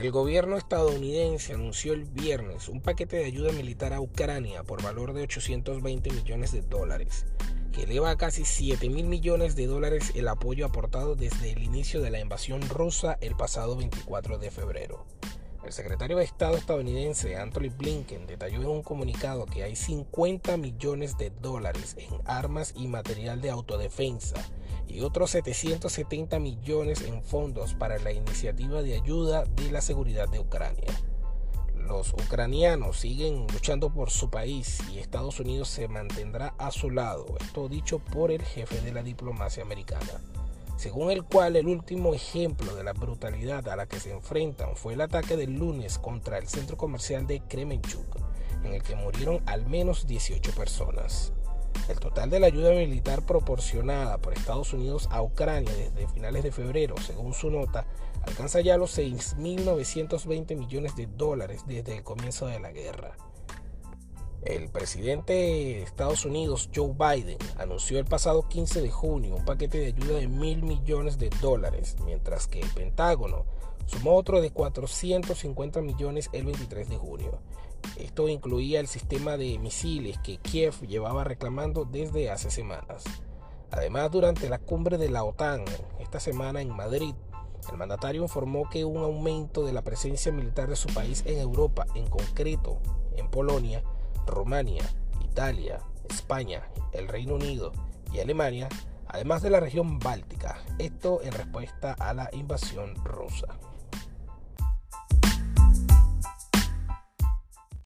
El gobierno estadounidense anunció el viernes un paquete de ayuda militar a Ucrania por valor de 820 millones de dólares, que eleva a casi 7 mil millones de dólares el apoyo aportado desde el inicio de la invasión rusa el pasado 24 de febrero. El secretario de Estado estadounidense Anthony Blinken detalló en un comunicado que hay 50 millones de dólares en armas y material de autodefensa y otros 770 millones en fondos para la iniciativa de ayuda de la seguridad de Ucrania. Los ucranianos siguen luchando por su país y Estados Unidos se mantendrá a su lado, esto dicho por el jefe de la diplomacia americana según el cual el último ejemplo de la brutalidad a la que se enfrentan fue el ataque del lunes contra el centro comercial de Kremenchuk, en el que murieron al menos 18 personas. El total de la ayuda militar proporcionada por Estados Unidos a Ucrania desde finales de febrero, según su nota, alcanza ya los 6.920 millones de dólares desde el comienzo de la guerra. El presidente de Estados Unidos, Joe Biden, anunció el pasado 15 de junio un paquete de ayuda de mil millones de dólares, mientras que el Pentágono sumó otro de 450 millones el 23 de junio. Esto incluía el sistema de misiles que Kiev llevaba reclamando desde hace semanas. Además, durante la cumbre de la OTAN esta semana en Madrid, el mandatario informó que un aumento de la presencia militar de su país en Europa, en concreto en Polonia, Rumania, Italia, España, el Reino Unido y Alemania, además de la región báltica, esto en respuesta a la invasión rusa.